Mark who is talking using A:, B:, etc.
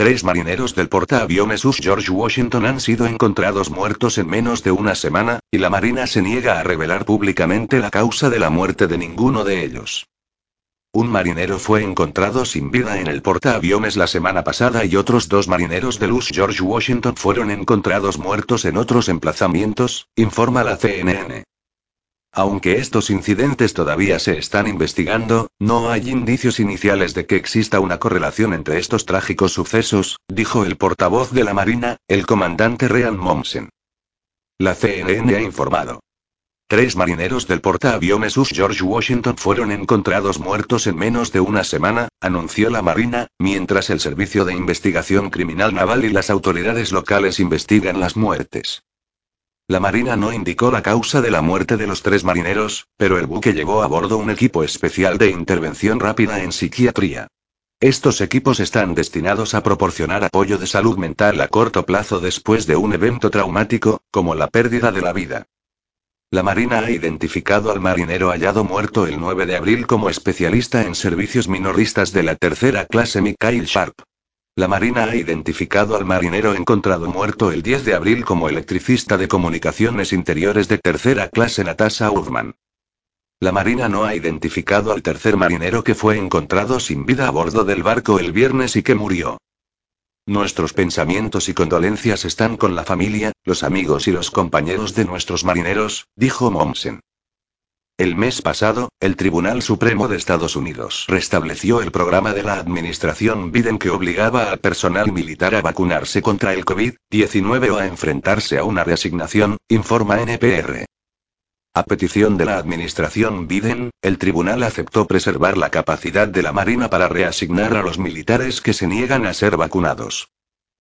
A: Tres marineros del portaaviones US George Washington han sido encontrados muertos en menos de una semana, y la Marina se niega a revelar públicamente la causa de la muerte de ninguno de ellos. Un marinero fue encontrado sin vida en el portaaviones la semana pasada y otros dos marineros del US George Washington fueron encontrados muertos en otros emplazamientos, informa la CNN. Aunque estos incidentes todavía se están investigando, no hay indicios iniciales de que exista una correlación entre estos trágicos sucesos, dijo el portavoz de la Marina, el comandante Rean Momsen. La CNN ha informado. Tres marineros del portaaviones US George Washington fueron encontrados muertos en menos de una semana, anunció la Marina, mientras el Servicio de Investigación Criminal Naval y las autoridades locales investigan las muertes. La Marina no indicó la causa de la muerte de los tres marineros, pero el buque llevó a bordo un equipo especial de intervención rápida en psiquiatría. Estos equipos están destinados a proporcionar apoyo de salud mental a corto plazo después de un evento traumático, como la pérdida de la vida. La Marina ha identificado al marinero hallado muerto el 9 de abril como especialista en servicios minoristas de la tercera clase Mikhail Sharp. La Marina ha identificado al marinero encontrado muerto el 10 de abril como electricista de comunicaciones interiores de tercera clase Natasha Uthman. La Marina no ha identificado al tercer marinero que fue encontrado sin vida a bordo del barco el viernes y que murió. Nuestros pensamientos y condolencias están con la familia, los amigos y los compañeros de nuestros marineros, dijo Momsen. El mes pasado, el Tribunal Supremo de Estados Unidos restableció el programa de la administración Biden que obligaba al personal militar a vacunarse contra el COVID-19 o a enfrentarse a una reasignación, informa NPR. A petición de la administración Biden, el tribunal aceptó preservar la capacidad de la Marina para reasignar a los militares que se niegan a ser vacunados.